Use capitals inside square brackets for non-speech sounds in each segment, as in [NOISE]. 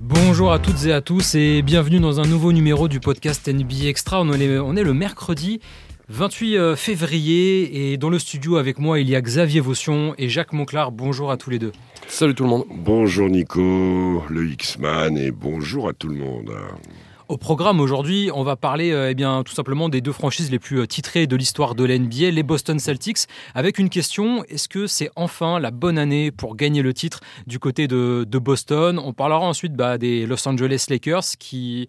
Bonjour à toutes et à tous et bienvenue dans un nouveau numéro du podcast NBA Extra. On est, on est le mercredi 28 euh, février et dans le studio avec moi il y a Xavier Vaution et Jacques Monclar. Bonjour à tous les deux. Salut tout le monde. Bonjour Nico, le X-Man et bonjour à tout le monde. Au programme aujourd'hui, on va parler euh, eh bien, tout simplement des deux franchises les plus euh, titrées de l'histoire de l'NBA, les Boston Celtics, avec une question, est-ce que c'est enfin la bonne année pour gagner le titre du côté de, Boston? On parlera ensuite bah, des Los Angeles Lakers qui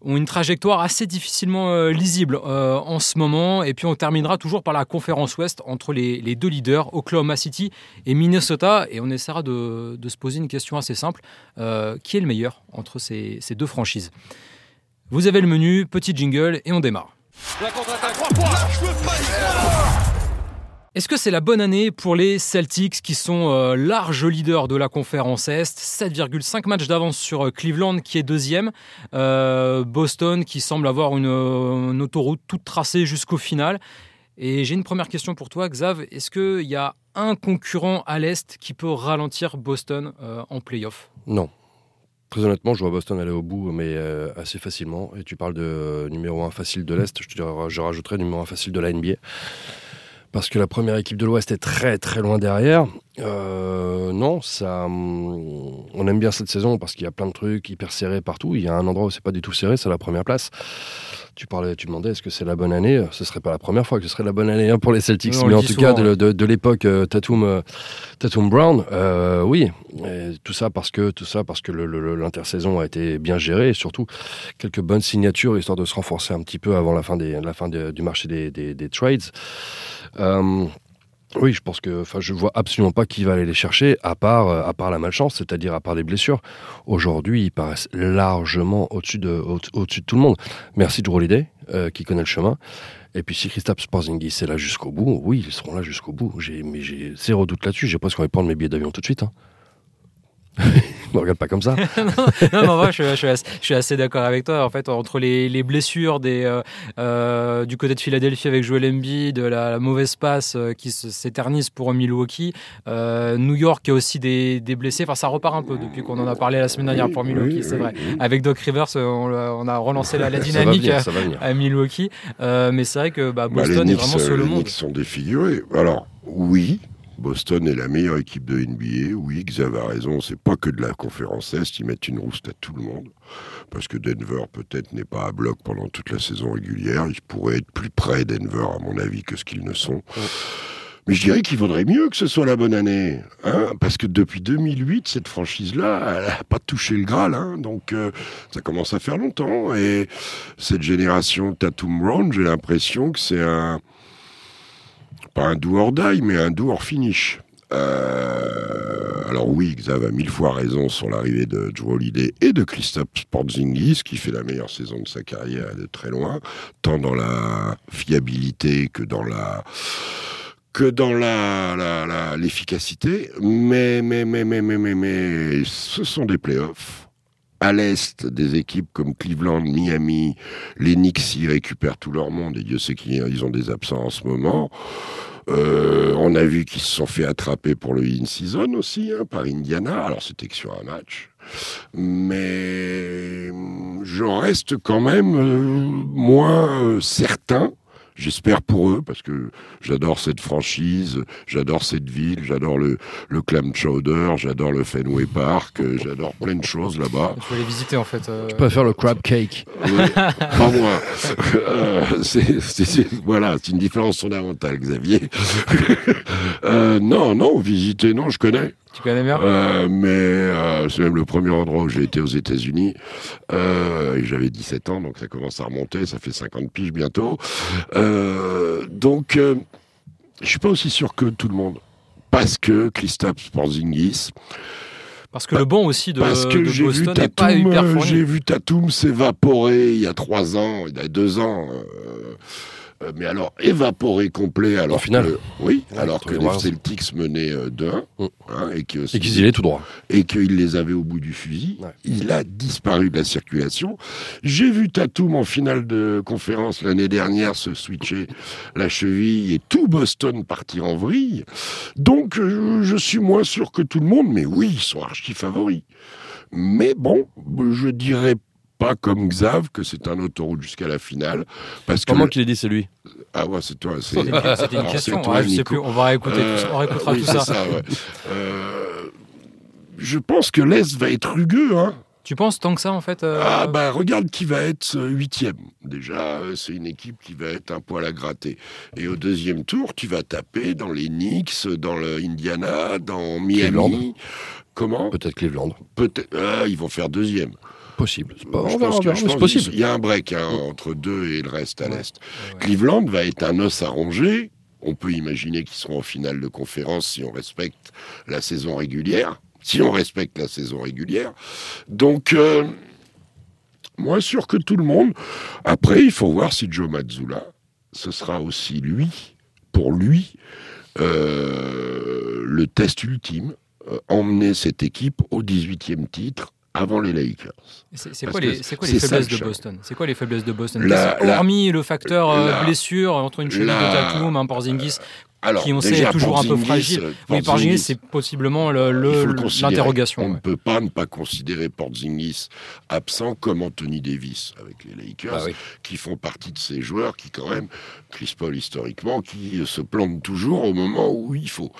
ont une trajectoire assez difficilement euh, lisible en ce moment. Et puis on terminera toujours par la conférence Ouest entre les, deux leaders, Oklahoma City et Minnesota. Et on essaiera de, se poser une question assez simple. Qui est le meilleur entre ces, deux franchises? Vous avez le menu, petit jingle et on démarre. La est-ce que c'est la bonne année pour les Celtics qui sont euh, larges leaders de la conférence Est 7,5 matchs d'avance sur euh, Cleveland qui est deuxième. Euh, Boston qui semble avoir une, une autoroute toute tracée jusqu'au final. Et j'ai une première question pour toi, Xav. Est-ce qu'il y a un concurrent à l'Est qui peut ralentir Boston euh, en playoff? Non. Très honnêtement, je vois Boston aller au bout, mais euh, assez facilement. Et tu parles de euh, numéro 1 facile de l'Est, je, te dirais, je rajouterais numéro 1 facile de la NBA parce que la première équipe de l'Ouest est très très loin derrière. Euh, non, ça, hum, on aime bien cette saison parce qu'il y a plein de trucs hyper serrés partout. Il y a un endroit où c'est pas du tout serré, c'est la première place. Tu parlais, tu demandais est-ce que c'est la bonne année? Ce serait pas la première fois que ce serait la bonne année hein, pour les Celtics, mais en tout souvent, cas de, de, de l'époque euh, Tatum, euh, Tatum Brown, euh, oui. Et tout ça parce que tout ça parce que l'intersaison a été bien gérée et surtout quelques bonnes signatures histoire de se renforcer un petit peu avant la fin des, la fin de, du marché des, des, des trades. Oui, je pense que, enfin, je vois absolument pas qui va aller les chercher, à part, euh, à part la malchance, c'est-à-dire à part des blessures. Aujourd'hui, ils paraissent largement au-dessus de, au, au-dessus de tout le monde. Merci de euh, qui connaît le chemin. Et puis si Christophe Sporzingis est là jusqu'au bout, oui, ils seront là jusqu'au bout. Mais j'ai zéro doute là-dessus. J'ai presque envie de prendre mes billets d'avion tout de suite. Hein. [LAUGHS] [LAUGHS] ne regarde pas comme ça. [LAUGHS] non, non, moi, je, je, suis assez, je, suis assez, d'accord avec toi. En fait, entre les, les blessures des, euh, euh, du côté de Philadelphie avec Joel Embiid, de la, la mauvaise passe euh, qui s'éternise pour Milwaukee, euh, New York a aussi des, des, blessés. Enfin, ça repart un peu depuis qu'on en a parlé la semaine dernière pour Milwaukee, oui, c'est oui, vrai. Oui. Avec Doc Rivers, on, on a relancé la, la [LAUGHS] dynamique venir, à, Milwaukee. mais c'est vrai que bah, Boston bah, Knicks, est vraiment sur le les monde. Knicks sont défigurés. Alors, oui, Boston est la meilleure équipe de NBA. Oui, Xav a raison, c'est pas que de la conférence Est, ils mettent une rouste à tout le monde. Parce que Denver, peut-être, n'est pas à bloc pendant toute la saison régulière. Ils pourraient être plus près Denver, à mon avis, que ce qu'ils ne sont. Ouais. Mais je dirais qu'il vaudrait mieux que ce soit la bonne année. Hein parce que depuis 2008, cette franchise-là, elle n'a pas touché le Graal. Hein donc, euh, ça commence à faire longtemps. Et cette génération Tatum Brown, j'ai l'impression que c'est un pas un do or die, mais un do or finish. Euh, alors oui, Xav a mille fois raison sur l'arrivée de Joe Holiday et de Christophe Porzingis, qui fait la meilleure saison de sa carrière de très loin, tant dans la fiabilité que dans la que dans la, la, la l'efficacité. Mais, mais, mais, mais, mais, mais, mais, ce sont des playoffs. À l'Est, des équipes comme Cleveland, Miami, les Knicks y récupèrent tout leur monde, et Dieu sait qu'ils ont des absents en ce moment. Euh, on a vu qu'ils se sont fait attraper pour le in-season aussi, hein, par Indiana. Alors c'était que sur un match. Mais je reste quand même euh, moins euh, certain J'espère pour eux, parce que j'adore cette franchise, j'adore cette ville, j'adore le, le clam chowder, j'adore le Fenway Park, j'adore plein de choses là-bas. Je vais les visiter en fait. Euh... Je préfère le crab cake. Oui, pas moi. Euh, c'est, c'est, voilà, c'est une différence fondamentale, Xavier. euh, non, non, visiter, non, je connais. Tu connais bien euh, Mais euh, c'est même le premier endroit où j'ai été aux États-Unis. Euh, j'avais 17 ans, donc ça commence à remonter. Ça fait 50 piges bientôt. Donc, je suis pas aussi sûr que tout le monde. Parce que Christophe Porzingis. Parce que le banc aussi de, parce que de Boston vu n'est pas Tatum, hyper. J'ai vu Tatum s'évaporer il y a trois ans, il y a deux ans. Euh, mais alors évaporé complet alors que, oui Ouais, alors que les. Celtics menaient euh, 2-1 Mm. hein, et qu'ils y allaient tout droit. et qu'il les avait au bout du fusil. Ouais. Il a disparu de la circulation. J'ai vu Tatum en finale de conférence l'année dernière se switcher la cheville et tout Boston partir en vrille. Donc euh, je suis moins sûr que tout le monde, mais oui, ils sont archi favoris. Mais bon, je dirais pas comme Xav que c'est un autoroute jusqu'à la finale. Parce que Comment qu'il ait dit, c'est lui ah ouais, c'est toi. c'est- C'était une, Alors, question. c'est toi, Ouais, je sais Nico. plus. On va réécouter tout ça. On réécoutera oui, tout ça. ouais. Euh, je pense que l'Est va être rugueux. Hein. Tu penses tant que ça en fait euh, Ah bah regarde qui va être euh, huitième. Déjà, euh, c'est une équipe qui va être un poil à gratter. Et au deuxième tour, tu vas taper dans les Knicks, dans le Indiana, dans Miami. Cleveland. Comment? Peut-être Cleveland. Peut-être. Ah, ils vont faire deuxième. Possible. Pas- on verra c'est qu'il y a un break hein, entre deux et le reste à Ouais. l'est. ouais. Cleveland va être un os à ronger. On peut imaginer qu'ils seront en finale de conférence si on respecte la saison régulière. Si on respecte la saison régulière. Donc, euh, moins sûr que tout le monde. Après, il faut voir si Joe Mazzulla, ce sera aussi lui, pour lui, euh, le test ultime, euh, emmener cette équipe au 18e titre avant les Lakers. C'est quoi les, quoi faiblesses le de. Boston? C'est quoi les faiblesses de Boston? La- Hormis le facteur euh, la- blessure entre une cheville de Tatum, un Porzingis, Alors, qui on sait est toujours un peu fragile. euh, Oui, Porzingis, Porzingis, c'est possiblement le- le l'interrogation. On ne ouais. peut pas ne pas considérer Porzingis absent comme Anthony Davis avec les Lakers, Ah oui. qui font partie de ces joueurs qui, quand même, Chris Paul historiquement, qui euh, se plantent toujours au moment où il faut.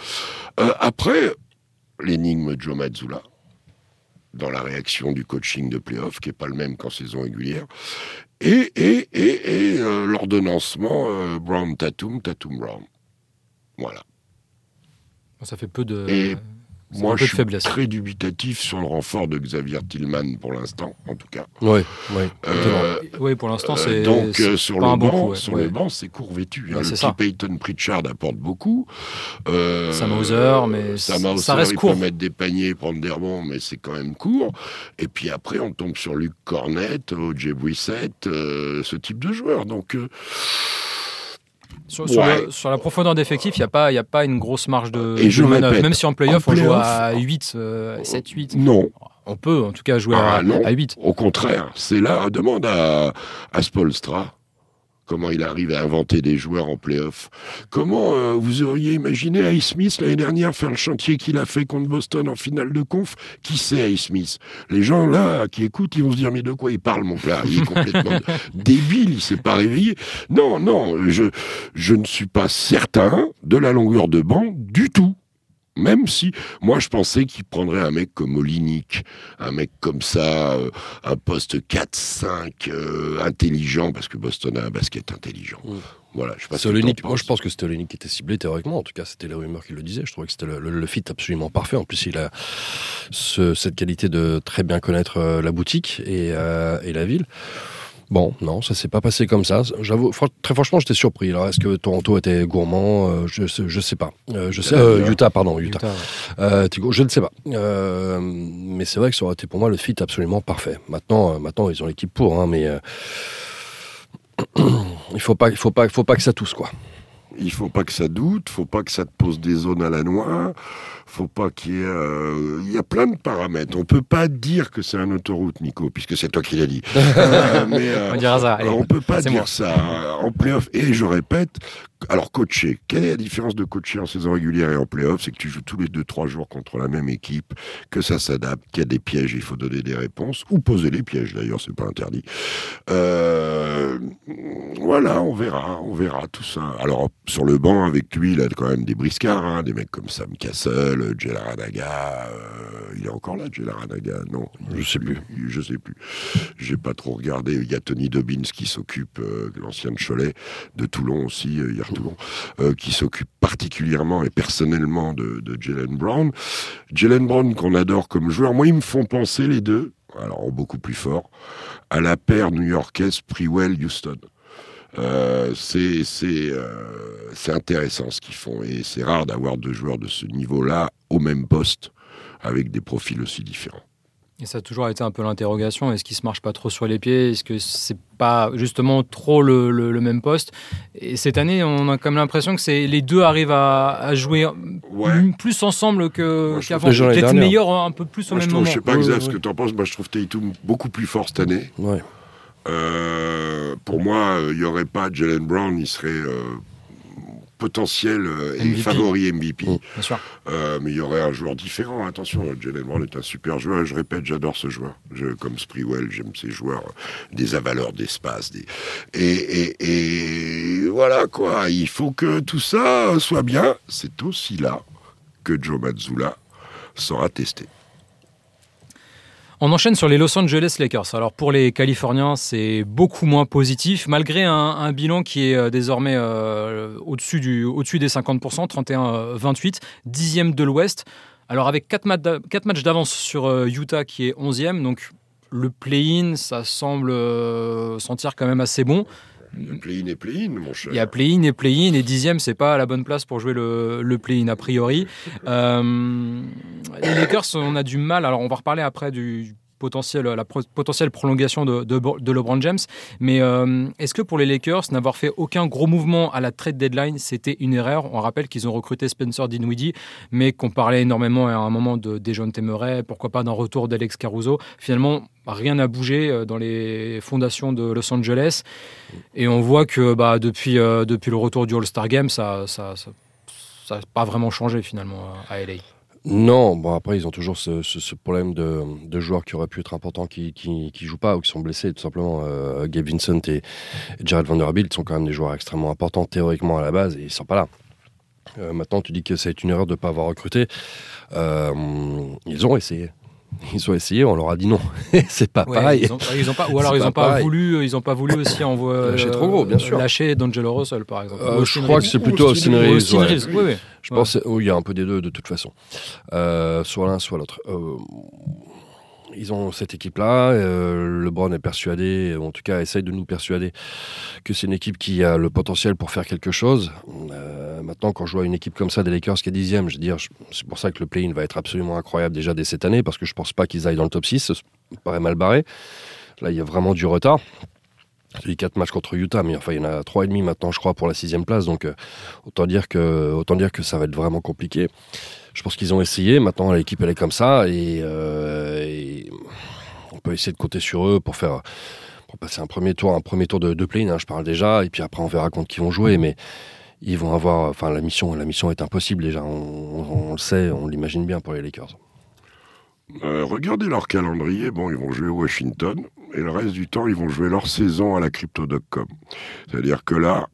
Euh, après, l'énigme Joe Mazzulla, dans la réaction du coaching de playoff, qui n'est pas le même qu'en saison régulière, et, et, et, et euh, l'ordonnancement euh, Brown-Tatum, Tatum-Brown. Voilà. Ça fait peu de, Et Moi, je suis faiblesse. très dubitatif sur le renfort de Xavier Tillman pour l'instant, en tout cas. Oui, oui. Euh, Oui, pour l'instant, euh, c'est. donc euh, sur le banc, coup, ouais. sur Ouais. le banc, c'est court vêtu. hein. Le petit ça. Peyton Pritchard apporte beaucoup. Euh, Sam Hauser, mais Sam ça Hauser, reste il court. peut mettre des paniers, prendre des rebonds, mais c'est quand même court. Et puis après, on tombe sur Luc Cornette, O.J. Brissett, euh, ce type de joueur. Donc euh, Sur, sur Ouais. le- sur la profondeur d'effectif, il n'y a, pas- y a pas une grosse marge de, Et je de manœuvre. répète, Même si en playoff, en on joue à 8, euh, 7, 8. non, On peut en tout cas jouer Ah, à, non. à 8. Au contraire, c'est là, demande à, à Spolstra comment il arrive à inventer des joueurs en play-off. Comment euh, vous auriez imaginé Ice Smith l'année dernière faire le chantier qu'il a fait contre Boston en finale de conf? Qui c'est Ice Smith? Les gens là qui écoutent, ils vont se dire mais de quoi il parle mon plat? Il est complètement [LAUGHS] débile, il s'est pas réveillé. Non, non, je, je ne suis pas certain de la longueur de banc du tout. Même si, moi, je pensais qu'il prendrait un mec comme Olinik, un mec comme ça, euh, un poste 4-5, euh, intelligent, parce que Boston a un basket intelligent. Mm. Voilà, je Olenek. Moi, je pense que c'était qui était ciblé théoriquement. En tout cas, c'était les rumeurs qui le disaient. Je trouvais que c'était le, le- le fit absolument parfait. En plus, il a ce- cette qualité de très bien connaître euh, la boutique et, euh, et la ville. Bon, non, ça s'est pas passé comme ça. J'avoue, très franchement, j'étais surpris. Alors, est-ce que Toronto était gourmand Euh, je, je sais pas. Euh, je sais. euh, Utah, pardon, Utah. Utah, ouais. Euh, je ne sais pas. Euh, mais c'est vrai que ça aurait été pour moi le fit absolument parfait. Maintenant, euh, maintenant ils ont l'équipe pour, hein, mais euh, [CLEARS THROAT] il faut pas, il faut pas, il faut pas que ça tousse quoi. Il faut pas que ça doute, faut pas que ça te pose des zones à la noix, faut pas qu'il y ait... euh, Il y a plein de paramètres. On peut pas dire que c'est un autoroute, Nico, puisque c'est toi qui l'as dit. [LAUGHS] Euh, mais, euh, On dira ça. allez. Alors, on peut pas dire moi. ça euh, en playoff. Et je répète, alors coacher, quelle est la différence de coacher en saison régulière et en playoff? C'est que tu joues tous les deux, trois jours contre la même équipe, que ça s'adapte, qu'il y a des pièges, il faut donner des réponses, ou poser les pièges d'ailleurs, c'est pas interdit. Voilà, on verra, on verra tout ça. Alors sur le banc avec lui, il a quand même des briscards, hein, des mecs comme Sam Castle, Jelaranaga, euh, il est encore là, Jelaranaga, non Je sais plus. je sais plus. J'ai pas trop regardé. Il y a Tony Dobbins qui s'occupe, euh, l'ancien de Cholet, de Toulon aussi, euh, hier Toulon, euh, qui s'occupe particulièrement et personnellement de, de Jalen Brown. Jalen Brown qu'on adore comme joueur. Moi, ils me font penser les deux, alors beaucoup plus fort, à la paire new-yorkaise Prewell-Houston. Euh, c'est c'est euh, c'est intéressant ce qu'ils font et c'est rare d'avoir deux joueurs de ce niveau-là au même poste avec des profils aussi différents. Et ça a toujours été un peu l'interrogation. Est-ce qu'il se marche pas trop sur les pieds Est-ce que c'est pas justement trop le, même poste? Et cette année, on a comme l'impression que c'est les deux arrivent à, jouer plus ensemble que qu'avant. Peut-être meilleur un peu plus au même moment. Je sais pas exactement ce que tu en penses. Moi, je trouve Tatum beaucoup plus fort cette année. Euh, pour moi, il n'y aurait pas Jalen Brown, il serait euh, potentiel euh, et favori MVP. Mm. Mais il y aurait un joueur différent. Attention, Jalen Brown est un super joueur. Je répète, j'adore ce joueur. Je, comme Sprewell, j'aime ces joueurs, des avaleurs d'espace. Des... Et, et, voilà quoi. Il faut que tout ça soit bien. C'est aussi là que Joe Mazzulla sera testé. On enchaîne sur les Los Angeles Lakers. Alors pour les Californiens, c'est beaucoup moins positif, malgré un, bilan qui est euh, désormais euh, au-dessus des 50%, 31-28, dixième de l'Ouest. Alors avec 4, matchs d'avance sur euh, Utah qui est 11e, donc le play-in, ça semble sentir quand même assez bon. Il y a play-in et play-in, mon cher. Il y a play-in et play-in, et dixième, c'est pas la bonne place pour jouer le, le play-in a priori. [LAUGHS] Euh, les Lakers, on a du mal. Alors, on va reparler après du potentiel, la potentielle prolongation de, LeBron James. Mais euh, est-ce que pour les Lakers, n'avoir fait aucun gros mouvement à la trade deadline, c'était une erreur? On rappelle qu'ils ont recruté Spencer Dinwiddie, mais qu'on parlait énormément à un moment de Dejounte Murray, pourquoi pas d'un retour d'Alex Caruso. Finalement, rien n'a bougé euh, dans les fondations de Los Angeles. Et on voit que bah, depuis, euh, depuis le retour du All-Star Game, ça n'a ça, ça, pas vraiment changé finalement à LA. Non, bon après ils ont toujours ce, problème de, joueurs qui auraient pu être importants qui, qui, jouent pas ou qui sont blessés tout simplement. Euh, Gabe Vincent et, Jared Vanderbilt sont quand même des joueurs extrêmement importants théoriquement à la base et ils sont pas là. Euh, maintenant tu dis que c'est une erreur de ne pas avoir recruté. Euh, ils ont essayé. [LAUGHS] Ils ont essayé, on leur a dit non. [LAUGHS] c'est pas pareil. Ils ont, pas, ou [LAUGHS] alors ils n'ont pas, voulu, ils ont pas voulu aussi envoyer lâcher trop gros, bien sûr. Lâcher D'Angelo Russell par exemple. Euh, je crois que c'est plutôt Austin Reeves. Oui, Je pense qu'il y a un peu des deux de toute façon. Euh, soit l'un, soit l'autre. Euh, ils ont cette équipe-là. Euh, LeBron est persuadé, en tout cas essaye de nous persuader que c'est une équipe qui a le potentiel pour faire quelque chose. Euh, maintenant, quand je vois une équipe comme ça des Lakers qui est dixième, je veux dire, c'est pour ça que le play-in va être absolument incroyable déjà dès cette année, parce que je pense pas qu'ils aillent dans le top 6, ça paraît mal barré. Là, il y a vraiment du retard. Il y a 4 matchs contre Utah, mais enfin, il y en a trois et demi maintenant, je crois, pour la sixième place. Donc, euh, autant dire que, autant dire que ça va être vraiment compliqué je pense qu'ils ont essayé. Maintenant, l'équipe, elle est comme ça. Euh, et, on peut essayer de compter sur eux pour faire pour passer un premier tour, un premier tour de, de play hein, je parle déjà. Et puis après, on verra contre qui vont jouer. Mais ils vont avoir. Enfin, la mission, la mission est impossible déjà. On, le sait, on l'imagine bien pour les Lakers. Euh, regardez leur calendrier. Bon, ils vont jouer Washington. Et le reste du temps, ils vont jouer leur saison à la Crypto.com. C'est-à-dire que là,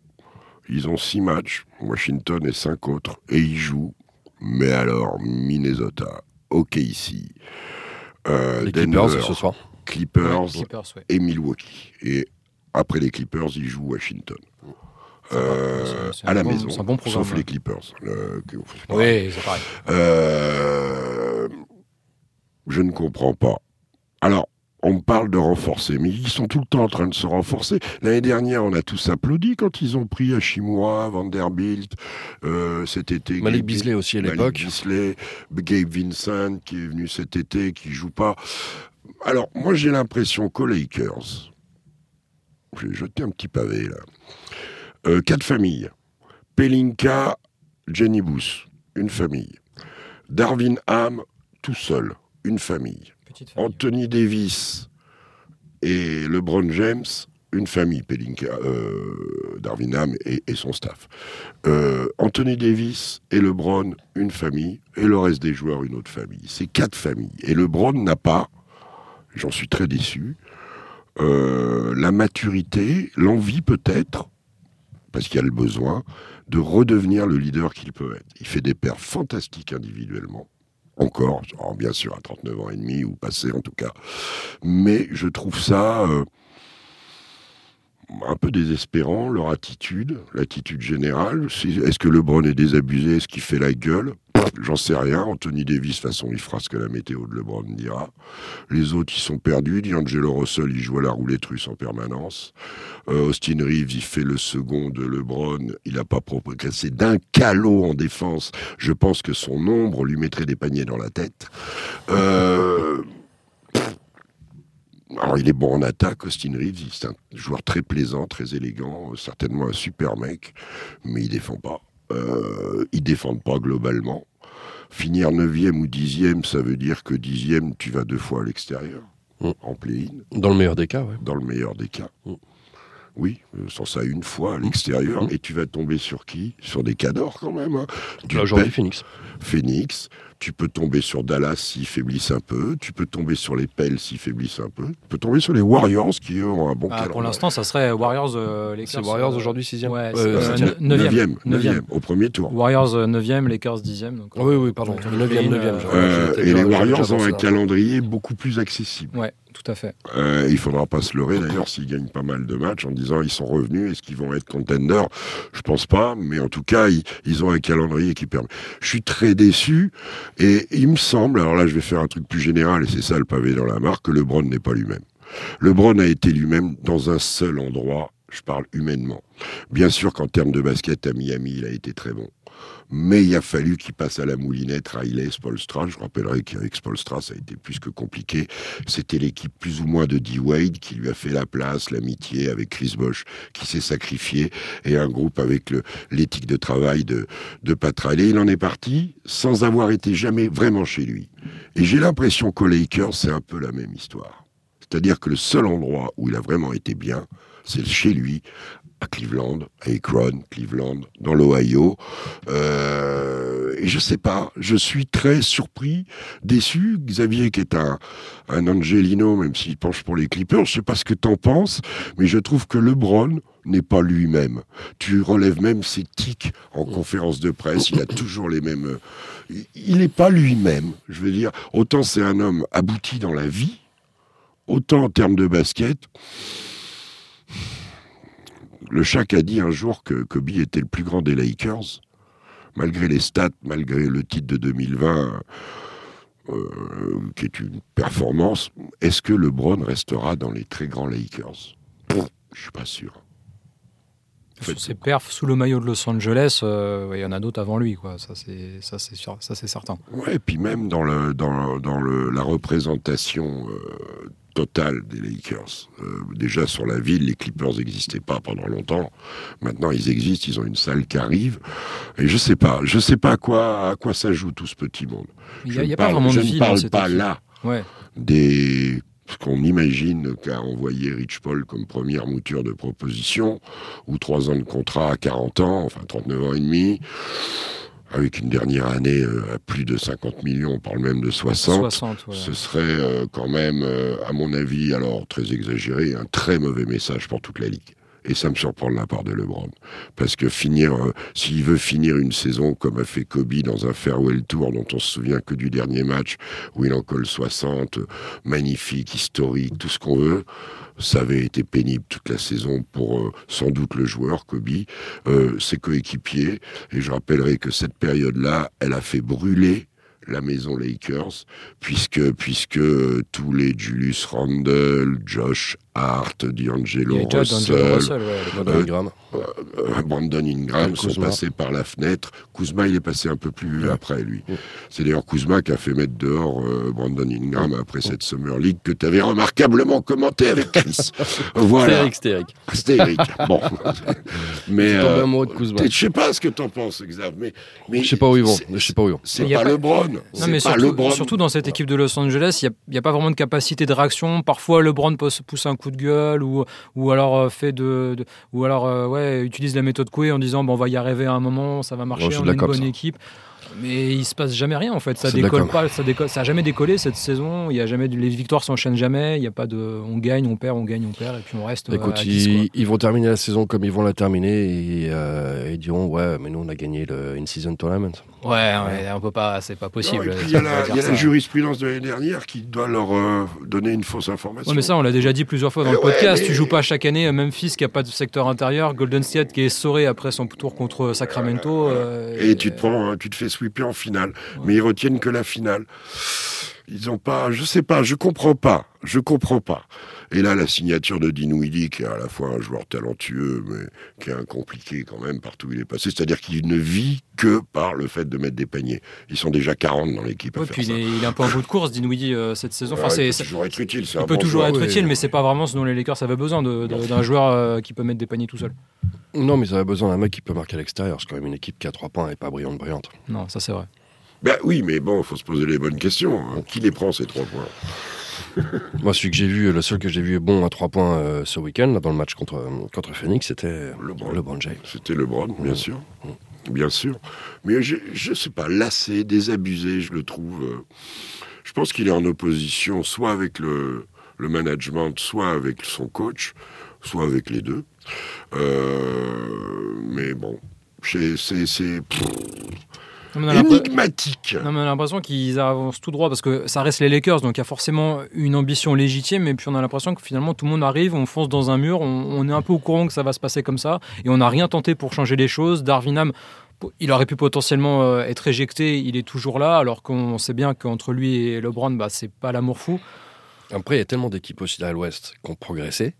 ils ont six matchs, Washington et cinq autres, et ils jouent mais alors, Minnesota, OKC, euh, les Denver, ce soir. Clippers, et Milwaukee. Et après les Clippers, ils jouent Washington. Euh, à la maison, sauf les Clippers. oui, c'est pareil. Euh, je ne comprends pas. Alors, on parle de renforcer, mais ils sont tout le temps en train de se renforcer. L'année dernière, on a tous applaudi quand ils ont pris Hashimura, Vanderbilt, euh, cet été. Malik Bisley aussi à l'époque. Bisley, Gabe Vincent qui est venu cet été, qui joue pas. Alors, moi, j'ai l'impression qu'aux Lakers, j'ai jeté un petit pavé là, euh, quatre familles. Pelinka, Jenny Booth, une famille. Darwin Ham, tout seul, une famille. Anthony Davis et LeBron James, une famille, Pelinka, euh, Darwin Ham et, son staff. Euh, Anthony Davis et LeBron, une famille, et le reste des joueurs, une autre famille. C'est quatre familles. Et LeBron n'a pas, j'en suis très déçu, euh, la maturité, l'envie peut-être, parce qu'il y a le besoin, de redevenir le leader qu'il peut être. Il fait des paires fantastiques individuellement encore, bien sûr à 39 ans et demi, ou passé en tout cas. Mais je trouve ça euh, un peu désespérant, leur attitude, l'attitude générale. Est-ce que LeBron est désabusé? Est-ce qu'il fait la gueule? J'en sais rien. Anthony Davis, de toute façon, il fera ce que la météo de LeBron dira. Les autres, ils sont perdus. D'Angelo Russell, il joue à la roulette russe en permanence. Euh, Austin Reeves, il fait le second de LeBron. Il n'a pas progressé d'un calot en défense. Je pense que son ombre lui mettrait des paniers dans la tête. Euh, alors il est bon en attaque, Austin Reeves, c'est un joueur très plaisant, très élégant, certainement un super mec, mais il défend pas. Euh, ils défendent pas globalement. Finir 9e ou 10e, ça veut dire que 10e, tu vas deux fois à l'extérieur, Mm. en play-in, Dans le meilleur des cas, ouais. dans le meilleur des cas. Mm. Oui, euh, sans ça une fois à l'extérieur, Mm. et tu vas tomber sur qui? Sur des cadors quand même. hein. Du aujourd'hui, Phoenix. Phoenix, tu peux tomber sur Dallas s'ils faiblissent un peu, tu peux tomber sur les Pels s'ils faiblissent un peu, tu peux tomber sur les Warriors qui eux ont un bon Ah, pour l'instant, ça serait Warriors euh, Lakers. C'est Warriors euh, aujourd'hui, 6 Ouais, Euh, c'est- septième. euh, neuvième. Neuvième, Neuvième. neuvième, au premier tour. Warriors euh, 9e, Lakers 10e. Donc, Ah oui, oui, pardon. donc, 9e, euh, 9e, genre. Euh, j'étais et les Warriors ont un ça. calendrier beaucoup plus accessible. Ouais, tout à fait. Euh, il faudra pas se leurrer d'ailleurs s'ils gagnent pas mal de matchs en disant ils sont revenus, est-ce qu'ils vont être contenders? Je pense pas, mais en tout cas ils, ils ont un calendrier qui permet. Je suis très déçu et il me semble, alors là je vais faire un truc plus général et c'est ça le pavé dans la marque, que LeBron n'est pas lui-même. LeBron a été lui-même dans un seul endroit, je parle humainement. Bien sûr qu'en termes de basket à Miami il a été très bon. Mais il a fallu qu'il passe à la moulinette Riley, Spolstra. Je rappellerai qu'avec Spolstra, ça a été plus que compliqué. C'était l'équipe plus ou moins de D-Wade qui lui a fait la place, l'amitié avec Chris Bosch qui s'est sacrifié et un groupe avec l'éthique de travail de, de Pat Riley. Il en est parti sans avoir été jamais vraiment chez lui. Et j'ai l'impression qu'aux Lakers, c'est un peu la même histoire. C'est-à-dire que le seul endroit où il a vraiment été bien, c'est chez lui, à Cleveland, à Akron, Cleveland, dans l'Ohio. Euh, et je sais pas, je suis très surpris, déçu. Xavier, qui est un, un Angelino, même s'il penche pour les Clippers, je sais pas ce que t'en penses, mais je trouve que LeBron n'est pas lui-même. Tu relèves même ses tics en conférence de presse, il a toujours les mêmes... Il n'est pas lui-même, je veux dire. Autant c'est un homme abouti dans la vie, autant en termes de basket, le Shaq a dit un jour que Kobe était le plus grand des Lakers, malgré les stats, malgré le titre de 2020, euh, qui est une performance. Est-ce que LeBron restera dans les très grands Lakers? Je suis pas sûr. Sur ses perfs sous le maillot de Los Angeles, euh, ouais, il y en a d'autres avant lui, quoi. Ça, c'est ça, c'est sûr, ça, c'est certain. Ouais, et puis même dans, le, dans, dans le, la représentation euh, totale des Lakers. Euh, déjà sur la ville, les Clippers n'existaient pas pendant longtemps. Maintenant, ils existent, ils ont une salle qui arrive. Et je sais pas, je sais pas à quoi, à quoi ça joue tout ce petit monde. Il Je a, ne il y a pas parle- vraiment je ne pas là Ouais. des ce qu'on imagine qu'a envoyé Rich Paul comme première mouture de proposition, ou trois ans de contrat à 40 ans, enfin 39 ans et demi, avec une dernière année euh, à plus de 50 millions, on parle même de 60. 60, ouais. Ce serait euh, quand même, euh, à mon avis, alors très exagéré, un très mauvais message pour toute la Ligue. Et ça me surprend de la part de LeBron. Parce que finir, euh, s'il veut finir une saison comme a fait Kobe dans un farewell tour dont on se souvient que du dernier match où il en colle 60, euh, magnifique, historique, tout ce qu'on veut, ça avait été pénible toute la saison pour euh, sans doute le joueur Kobe, euh, ses coéquipiers. Et je rappellerai que cette période-là, elle a fait brûler la maison Lakers, puisque, puisque tous les Julius Randle, Josh Hart, D'Angelo Russell, Russell, ouais, à l'époque. Brandon Ingram. euh, Brandon Ingram sont Kuzma. passés par la fenêtre. Kuzma, il est passé un peu plus Ouais. après, lui. Ouais. C'est d'ailleurs Kuzma qui a fait mettre dehors euh, Brandon Ingram après cette Summer League que tu avais remarquablement commenté avec Chris. [LAUGHS] Voilà. Eric, c'était Eric. C'était Eric. bon. [LAUGHS] mais Je suis tombé euh, amoureux de Kuzma. je sais pas ce que t'en penses, Xav, mais, mais Je sais pas où ils vont. c'est- Je sais pas où ils vont. C'est pas, pas- LeBron. Non, mais pas surtout, LeBron. surtout dans cette équipe de Los Angeles, il n'y a, pas vraiment de capacité de réaction. Parfois, LeBron pousse, pousse un coup de gueule ou, ou alors euh, fait de, de- ou alors euh, ouais utilise la méthode Coué en disant bon, on va y arriver à un moment, ça va marcher, on la une bonne ça. équipe. Mais il se passe jamais rien en fait. Ça décolle pas, ça décolle, ça a jamais décollé cette saison. Il y a jamais, les victoires s'enchaînent jamais. Il y a pas de, on gagne, on perd, on gagne, on perd et puis on reste. euh, Écoute, à 10, quoi. ils, ils vont terminer la saison comme ils vont la terminer et euh, ils diront ouais, mais nous on a gagné le in-season tournament. Ouais, ouais, on peut pas, c'est pas possible. et il y a la, y a la jurisprudence de l'année dernière qui doit leur euh, donner une fausse information. Ouais, mais ça, on l'a déjà dit plusieurs fois dans Eh le podcast. mais- Tu joues pas chaque année à Memphis qui a pas de secteur intérieur, Golden State qui est essoré après son tour contre Sacramento. euh, Et tu te prends, tu te fais sweeper en finale. Mais ils retiennent que la finale. Ils ont pas, je sais pas, je comprends pas. Je comprends pas. Et là, la signature de Dinouidi, qui est à la fois un joueur talentueux, mais qui est un compliqué quand même partout où il est passé, c'est-à-dire qu'il ne vit que par le fait de mettre des paniers. Ils sont déjà 40 dans l'équipe. Ouais, puis il est, il est, un peu en bout de course, Dinouidi, euh, cette saison. Enfin, il peut toujours être utile. Il peut bon toujours joueur, être utile, mais c'est pas vraiment ce dont les Lakers avaient besoin d'un joueur euh, qui peut mettre des paniers tout seul. Non, mais ils avaient besoin d'un mec qui peut marquer à l'extérieur. C'est quand même une équipe qui a 3 points et pas brillante, brillante. Non, ça c'est vrai. Ben oui, mais bon, il faut se poser les bonnes questions. Hein. Qui les prend ces 3 points? [LAUGHS] Moi, celui que j'ai vu, le seul que j'ai vu bon à 3 points euh, ce week-end, dans le match contre, contre Phoenix, c'était LeBron. LeBron James. C'était LeBron, bien mmh. sûr. Mmh. Bien sûr. Mais je ne sais pas, lassé, désabusé, je le trouve. Euh, je pense qu'il est en opposition soit avec le, le management, soit avec son coach, soit avec les deux. Euh, mais bon, c'est énigmatique. Non, mais on a l'impression qu'ils avancent tout droit parce que ça reste les Lakers, donc il y a forcément une ambition légitime. Et puis on a l'impression que finalement tout le monde arrive, on fonce dans un mur, on, est un peu au courant que ça va se passer comme ça et on n'a rien tenté pour changer les choses. Darwinham il aurait pu potentiellement euh, être éjecté, il est toujours là, alors qu'on sait bien qu'entre lui et LeBron, bah, c'est pas l'amour fou. Après, il y a tellement d'équipes aussi à l'Ouest qui ont progressé,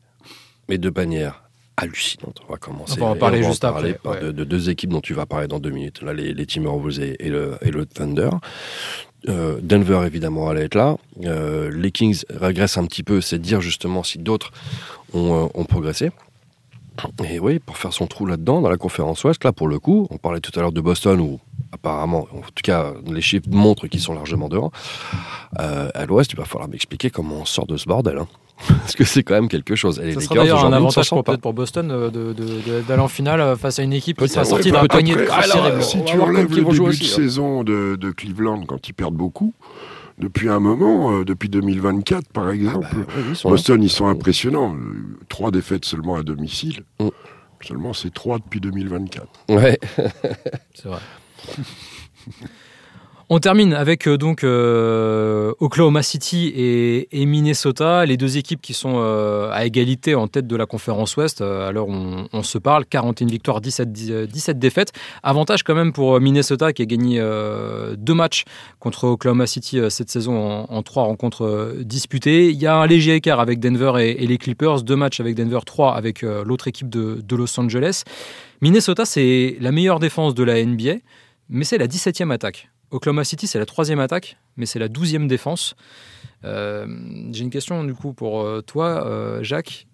mais de manière hallucinante. On va commencer. On va en parler juste après. De, deux équipes dont tu vas parler dans deux minutes. Là, les, les Timberwolves et, et, le, et le Thunder. Euh, Denver, évidemment, allait être là. Euh, les Kings régressent un petit peu, c'est dire justement si d'autres ont, euh, ont progressé. Et oui, pour faire son trou là-dedans, dans la conférence Ouest, là pour le coup, on parlait tout à l'heure de Boston où apparemment, en tout cas, les chiffres montrent qu'ils sont largement devant. À l'Ouest, il va falloir m'expliquer comment on sort de ce bordel. Hein. Parce que c'est quand même quelque chose. Et ça sera d'ailleurs un avantage pour, peut-être pour Boston d'aller de, de, en finale euh, face à une équipe qui sera sortie d'un panier de ah, Si tu enlèves le début de aussi, hein. saison de, de Cleveland quand ils perdent beaucoup, depuis un moment, euh, depuis 2024 par exemple. Ah bah, oui, ils Boston, ils sont impressionnants. Trois défaites seulement à domicile. Mm. Seulement, c'est trois depuis 2024. Ouais. c'est vrai. [LAUGHS] On termine avec euh, donc euh, Oklahoma City et, Minnesota, les deux équipes qui sont euh, à égalité en tête de la conférence Ouest. alors on, se parle, 41 victoires, 17, 17 défaites. Avantage quand même pour Minnesota qui a gagné deux matchs contre Oklahoma City cette saison en, trois rencontres disputées. Il y a un léger écart avec Denver et, les Clippers, deux matchs avec Denver, trois avec l'autre équipe de, de Los Angeles. Minnesota, c'est la meilleure défense de la NBA, mais c'est la 17e attaque. Oklahoma City, c'est la troisième attaque, mais c'est la douzième défense. Euh, j'ai une question du coup pour euh, toi, euh, Jacques.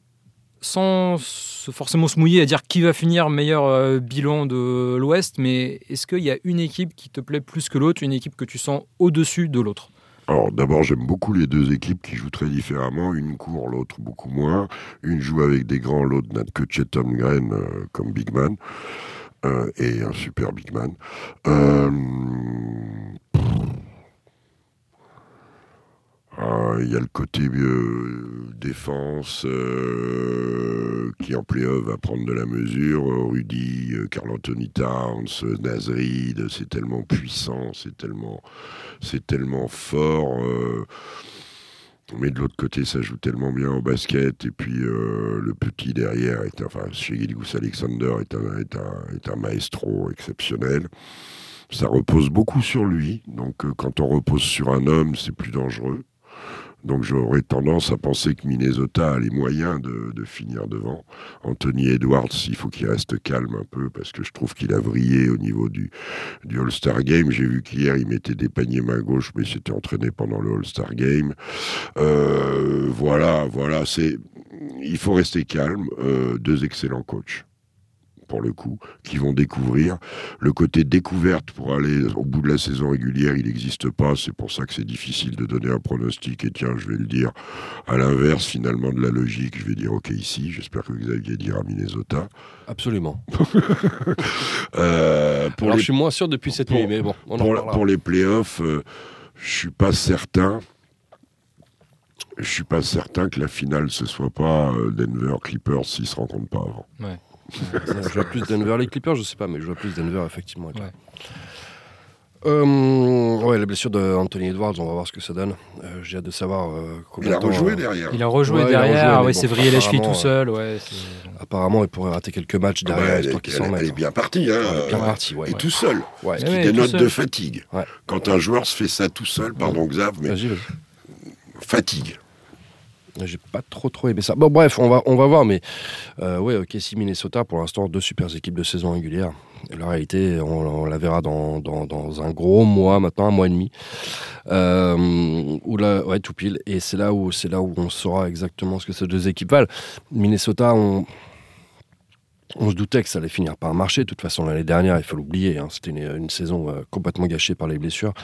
Sans forcément se mouiller à dire qui va finir meilleur bilan de l'Ouest, mais est-ce qu'il y a une équipe qui te plaît plus que l'autre, une équipe que tu sens au-dessus de l'autre? Alors d'abord j'aime beaucoup les deux équipes qui jouent très différemment, une court, l'autre beaucoup moins, une joue avec des grands, l'autre n'a que Chet Holmgren comme big man. Euh, et un super big man. Euh, ah, il y a le côté euh, défense qui en playoff va prendre de la mesure. Rudy, Carl Anthony Towns, Nazrid, c'est tellement puissant, c'est tellement, c'est tellement fort. Mais de l'autre côté, ça joue tellement bien au basket. Et puis euh, le petit derrière, est, enfin, Gilgus Alexander est un, est, un, est un, maestro exceptionnel. Ça repose beaucoup sur lui. Donc euh, quand on repose sur un homme, c'est plus dangereux. Donc j'aurais tendance à penser que Minnesota a les moyens de, finir devant. Anthony Edwards, il faut qu'il reste calme un peu parce que je trouve qu'il a vrillé au niveau du, All-Star Game. J'ai vu qu'hier il mettait des paniers main gauche, mais il s'était entraîné pendant le All-Star Game. Euh, voilà, voilà, c'est il faut rester calme. Euh, deux excellents coachs pour le coup, qui vont découvrir. Le côté découverte pour aller au bout de la saison régulière, il n'existe pas. C'est pour ça que c'est difficile de donner un pronostic. Et tiens, je vais le dire à l'inverse, finalement, de la logique. Je vais dire OK ici. J'espère que Xavier dira Minnesota. Absolument. [LAUGHS] euh, pour Alors, je suis moins sûr depuis cette nuit, mais bon. On pour, pour, les playoffs, euh, je suis pas certain. Je suis pas certain que la finale ce soit pas euh, Denver Clippers s'ils se rencontrent pas avant. Ouais je vois plus Denver. Les Clippers, je sais pas, mais je vois plus Denver, effectivement. Ouais. Euh, ouais, la blessure d'Anthony Edwards, on va voir ce que ça donne. Euh, j'ai hâte de savoir euh, combien Il a rejoué derrière. Il a rejoué derrière, ouais, c'est vrillé la cheville tout seul. Ouais, apparemment, il pourrait rater quelques matchs derrière, ah bah, qu'il s'en Elle est bien partie, hein. bien partie, ouais. Et tout seul. Ce qui dénote de fatigue. Quand un joueur se fait ça tout seul, pardon Xav, mais fatigue. J'ai pas trop trop aimé ça. Bon bref, on va on va voir, mais euh, ouais, si Minnesota pour l'instant deux super équipes de saison régulière. la réalité, on, la verra dans, dans, un gros mois maintenant, un mois et demi, euh, où là, ouais, tout pile. Et c'est là où là où on saura exactement ce que ces deux équipes valent. Minnesota, on on se doutait que ça allait finir par marcher. De toute façon, l'année dernière, il faut l'oublier, hein, c'était une, saison euh, complètement gâchée par les blessures.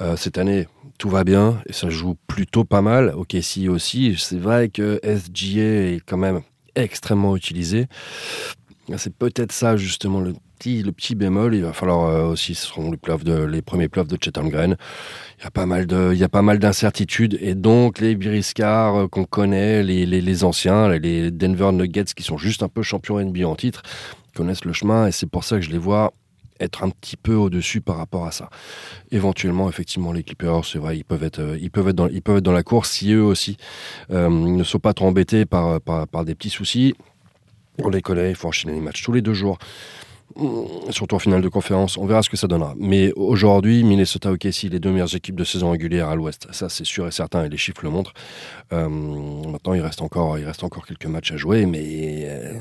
Euh, cette année, tout va bien et ça joue plutôt pas mal. Ok, si aussi, c'est vrai que SGA est quand même extrêmement utilisé. C'est peut-être ça justement le petit, le petit bémol. Il va falloir euh, aussi, ce seront les, de, les premiers playoffs de Chatham Green. Il y a pas mal d'incertitudes et donc les Biriscars euh, qu'on connaît, les, les, les, anciens, les Denver Nuggets qui sont juste un peu champions NBA en titre, connaissent le chemin et c'est pour ça que je les vois être un petit peu au-dessus par rapport à ça. Éventuellement, effectivement, les Clippers, c'est vrai, ils peuvent être, euh, ils peuvent être dans, ils peuvent être dans la course si eux aussi euh, ne sont pas trop embêtés par, par, par, des petits soucis. On les connaît, il faut enchaîner les matchs tous les deux jours. Mm, surtout en finale de conférence, on verra ce que ça donnera. Mais aujourd'hui, Minnesota OKC, les deux meilleures équipes de saison régulière à l'Ouest, ça c'est sûr et certain, et les chiffres le montrent. Euh, maintenant, il reste encore, il reste encore quelques matchs à jouer, mais euh,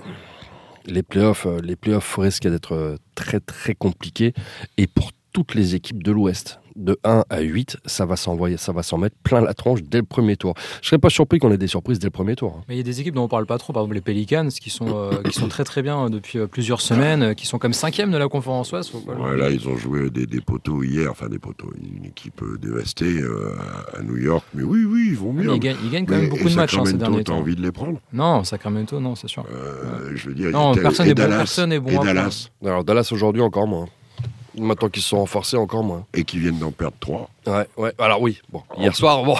les playoffs, euh, les playoffs risquent d'être très très compliqués, et pour toutes les équipes de l'Ouest de 1 à 8, ça va s'envoyer, ça va s'en mettre plein la tronche dès le premier tour. Je serais pas surpris qu'on ait des surprises dès le premier tour. Hein. Mais il y a des équipes dont on parle pas trop, par exemple les Pelicans, qui sont, euh, qui sont très très bien depuis euh, plusieurs semaines, euh, qui sont comme cinquième de la conférence Ouest. Ouais, là, ils ont joué des, des, poteaux hier, enfin des poteaux, une équipe dévastée à New York. Mais oui, oui, ils vont mieux. Ils, gagnent, quand même beaucoup de matchs hein, ces derniers temps. T'as envie de les prendre? Non, Sacramento, non, c'est sûr. Je veux dire, non, personne n'est bon, personne est bon. Et Dallas. Alors Dallas aujourd'hui encore moins. Maintenant qu'ils se sont renforcés, encore moins. Et qu'ils viennent d'en perdre trois. Ouais, ouais. Alors oui, bon. Hier soir, bon.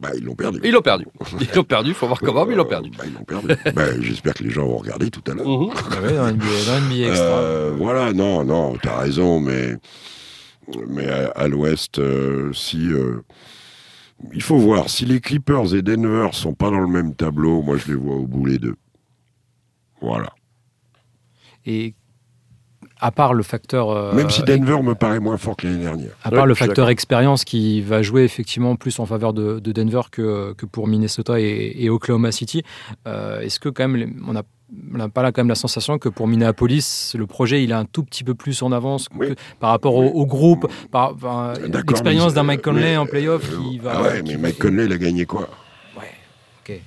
Bah, ils l'ont perdu. Ils l'ont perdu. Ils l'ont perdu, faut voir comment, mais ils l'ont perdu. Bah, ils l'ont perdu. bah, J'espère que les gens vont regarder tout à l'heure. Mmh. ouais, dans NBA, extra. Euh, voilà, non, non, t'as raison, mais, mais à, l'ouest, euh, si. Euh, il faut voir, si les Clippers et Denver sont pas dans le même tableau, moi je les vois au bout les deux. Voilà. Et à part le facteur. Euh, Même si Denver me paraît moins fort que l'année dernière. À part le facteur expérience qui va jouer effectivement plus en faveur de, Denver que, que, pour Minnesota et, Oklahoma City, euh, est-ce que quand même on a on n'a pas là quand même la sensation que pour Minneapolis, le projet il est un tout petit peu plus en avance par rapport au, groupe, par, l'expérience d'un Mike Conley en playoff euh, qui va. Ah ouais, mais Mike Conley il a gagné quoi? Ouais, ok.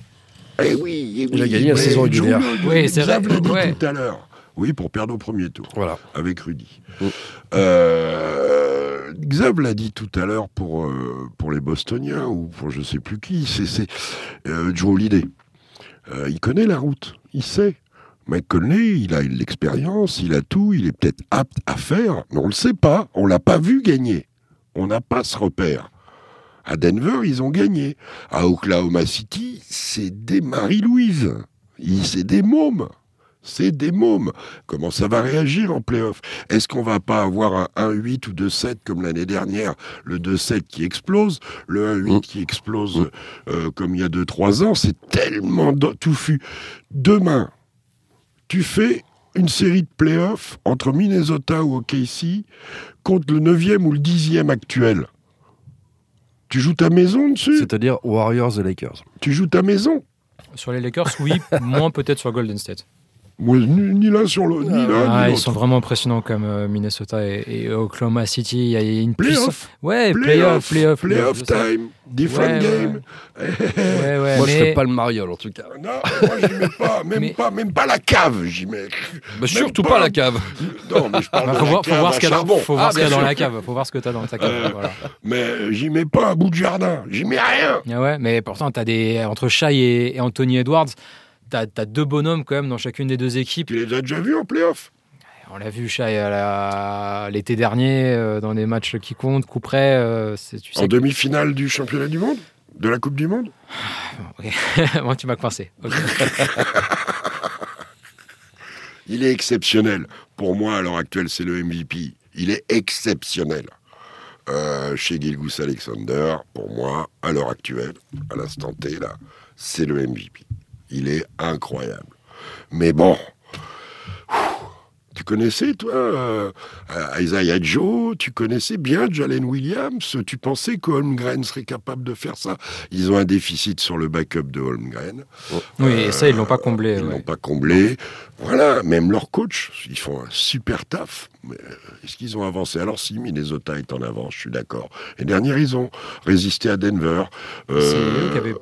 Eh oui, il a gagné la saison régulière. Oui, c'est vrai. tout à l'heure. Oui, pour perdre au premier tour. Voilà. Avec Rudy. Mm. Euh, Xav l'a dit tout à l'heure pour, euh, pour les Bostoniens ou pour je sais plus qui. C'est euh, Joe Holiday. Euh, il connaît la route. Il sait. Mike Conley, il a l'expérience, il a tout, il est peut-être apte à faire, mais on ne le sait pas. On l'a pas vu gagner. On n'a pas ce repère. À Denver, ils ont gagné. À Oklahoma City, c'est des Marie-Louise. C'est des mômes c'est des mômes. Comment ça va réagir en playoff? Est-ce qu'on va pas avoir un 1-8 ou 2-7 comme l'année dernière Le 2-7 qui explose, le 1-8 mm. qui explose euh, comme il y a 2-3 ans, c'est tellement touffu. Demain, tu fais une série de playoffs entre Minnesota ou OKC contre le 9e ou le 10e actuel. Tu joues ta maison dessus? C'est-à-dire Warriors et Lakers. Tu joues ta maison? Sur les Lakers, oui, [LAUGHS] moins peut-être sur Golden State ni, l'un sur le, ni l'un, ah, Ils sont vraiment impressionnants comme euh, Minnesota et, Oklahoma City. Il y a une puissance. Ouais, playoff, playoff, playoff, time, different game. Ouais, ouais, moi, je fais pas le mariole en tout cas. Non, moi, j'y mets pas, même pas, même pas la cave, j'y mets. Bah, surtout pas... la cave. Non, mais je parle bah, faut, de voir, faut voir ce qu'il y a, dans, faut voir ah, ce qu'il y a dans la cave. Faut voir ce que t'as dans ta cave. Euh, voilà. Mais j'y mets pas un bout de jardin. J'y mets rien. Ah ouais, mais pourtant t'as des entre Shai et, et Anthony Edwards t'as as deux bonhommes quand même dans chacune des deux équipes. Tu les as déjà vus en playoff? On l'a vu l'été dernier euh, dans des matchs qui comptent, coup près. Euh, en demi-finale du championnat du monde? De la Coupe du Monde? [LAUGHS] Moi, tu m'as coincé. [LAUGHS] Il est exceptionnel. Pour moi, à l'heure actuelle, c'est le MVP. Il est exceptionnel. Euh, chez Gilgus Alexander, pour moi, à l'heure actuelle, à l'instant T, là, c'est le MVP. Il est incroyable. Mais bon, Tu connaissais, toi, euh, Isaiah Joe, tu connaissais bien Jalen Williams, tu pensais que Holmgren serait capable de faire ça? Ils ont un déficit sur le backup de Holmgren. Oui, et ça, ils l'ont pas comblé. Ils l'ont pas comblé. Voilà, même leur coach, ils font un super taf. Mais est-ce qu'ils ont avancé? Alors si, Minnesota est en avance, je suis d'accord. Et dernier, ils ont résisté à Denver. C'est eux qui avaient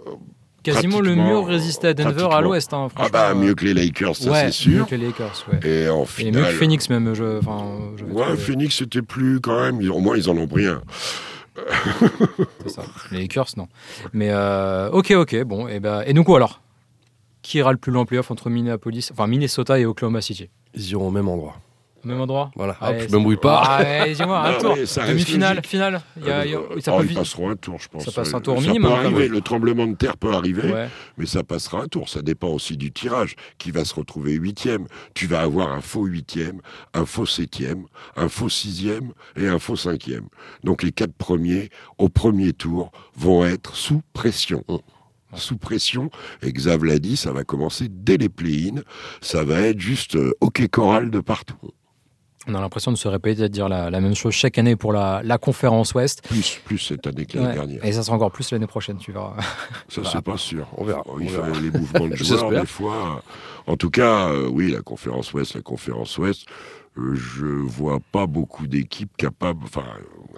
quasiment le mieux résisté à Denver à l'ouest. Hein, ah bah mieux que les Lakers, ça c'est sûr. Mieux que les Lakers, ouais. Et en finale, mieux que Phoenix même. Je, je ouais, Phoenix c'était plus quand même. Au moins ils en ont pris un. c'est ça. Les Lakers non. Mais euh, ok ok bon et ben et donc quoi alors? Qui ira le plus loin en playoff entre Minneapolis, enfin Minnesota et Oklahoma City? Ils iront au même endroit. Au même endroit Voilà, hop, je me pas. Ah, dis-moi, un tour. Demi-finale, finale. Il y a, y a, ça oh, peut ils passeront un tour, je pense. Ça passe un tour minimum. Peut arriver, le tremblement de terre peut arriver, mais ça passera un tour. Ça dépend aussi du tirage. Qui va se retrouver huitième? Tu vas avoir un faux huitième, un faux septième, un faux sixième et un faux cinquième. Donc les quatre premiers, au premier tour, vont être sous pression sous pression. Et Xav l'a dit, ça va commencer dès les play-in. Ça va être juste euh, hockey choral de partout. On a l'impression de se répéter, de dire la, même chose chaque année pour la, conférence Ouest. Plus, plus cette année que l'année dernière. Et ça sera encore plus l'année prochaine, tu verras. Ça, c'est pas sûr. On verra. Il faut les mouvements de [LAUGHS] joueurs, des fois. En tout cas, euh, oui, la conférence Ouest, la conférence Ouest, euh, je vois pas beaucoup d'équipes capables, enfin,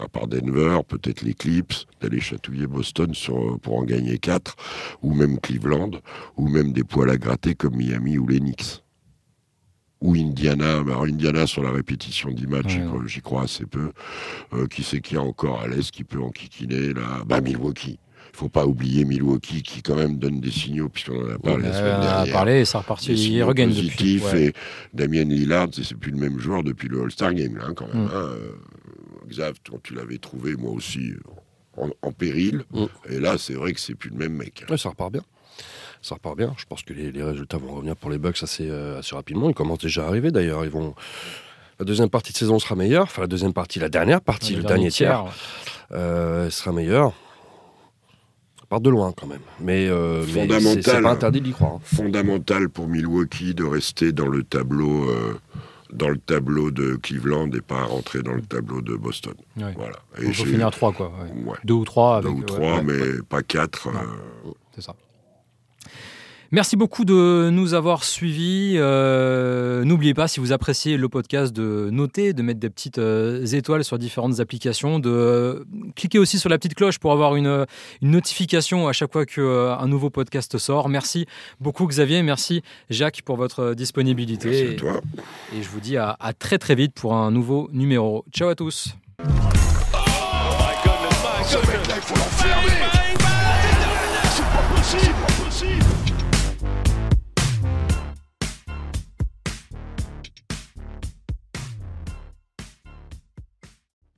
à part Denver, peut-être l'Eclipse, d'aller chatouiller Boston sur, pour en gagner 4, ou même Cleveland, ou même des poils à gratter comme Miami ou les Knicks ou Indiana. Alors Indiana sur la répétition 10 matchs, j'y crois assez peu. Euh, qui c'est qu'il y a encore à l'Est qui peut enquiquiner là? Bah Milwaukee. Il faut pas oublier Milwaukee qui quand même donne des signaux puisqu'on en a parlé la semaine dernière. On a parlé, ça reparti, il regagne depuis. Et Damien Lillard, c'est plus le même joueur depuis le All-Star Game là, quand même. Mm. Hein. Euh, Xav, tu l'avais trouvé moi aussi en, péril, mm. et là c'est vrai que c'est plus le même mec. ça repart bien ça repart bien. Je pense que les, résultats vont revenir pour les Bucks assez, euh, assez rapidement. Ils commencent déjà à arriver d'ailleurs. Ils vont. La deuxième partie de saison sera meilleure. Enfin, la deuxième partie, la dernière partie, le, dernier tiers, euh, sera meilleure. Ça part de loin quand même. Mais, euh, c'est pas interdit d'y croire. Hein. Fondamental pour Milwaukee de rester dans le tableau. dans le tableau de Cleveland et pas rentrer dans le tableau de Boston. Voilà. Il faut finir trois, quoi. Deux ou trois. Deux ou trois, mais pas quatre. C'est ça. Merci beaucoup de nous avoir suivis. Euh, n'oubliez pas, si vous appréciez le podcast, de noter, de mettre des petites euh, étoiles sur différentes applications, de euh, cliquer aussi sur la petite cloche pour avoir une, notification à chaque fois qu'un nouveau podcast sort. Merci beaucoup Xavier, merci Jacques pour votre disponibilité. Merci à toi. Et, je vous dis à, très très vite pour un nouveau numéro. Ciao à tous. Oh